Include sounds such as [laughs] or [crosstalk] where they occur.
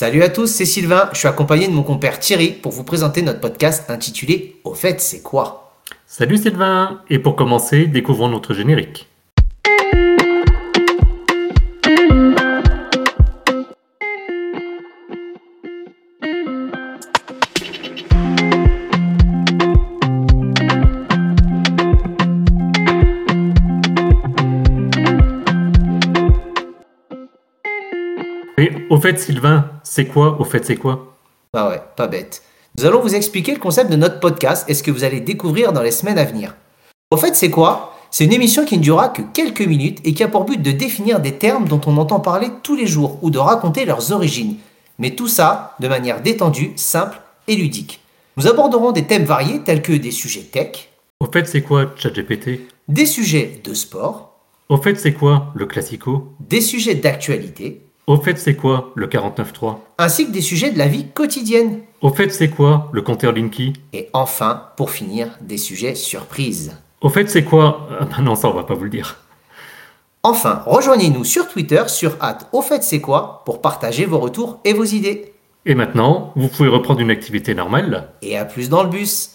Salut à tous, c'est Sylvain, je suis accompagné de mon compère Thierry pour vous présenter notre podcast intitulé Au fait, c'est quoi? Salut Sylvain. Et pour commencer, découvrons notre générique. Et au fait Sylvain, c'est quoi Au fait c'est quoi? Ah ouais, pas bête. Nous allons vous expliquer le concept de notre podcast et ce que vous allez découvrir dans les semaines à venir. Au fait, c'est quoi? C'est une émission qui ne durera que quelques minutes et qui a pour but de définir des termes dont on entend parler tous les jours ou de raconter leurs origines. Mais tout ça de manière détendue, simple et ludique. Nous aborderons des thèmes variés tels que des sujets tech, Au fait c'est quoi ChatGPT? Des sujets de sport, Au fait c'est quoi le classico? Des sujets d'actualité, Au fait c'est quoi le 49.3 ainsi que des sujets de la vie quotidienne. Au fait c'est quoi le compteur Linky? Et enfin, pour finir, des sujets surprises. Au fait c'est quoi Ah bah [laughs] non ça on va pas vous le dire. Enfin, rejoignez-nous sur Twitter sur hâte au fait c'est quoi pour partager vos retours et vos idées. Et maintenant, vous pouvez reprendre une activité normale Et à plus dans le bus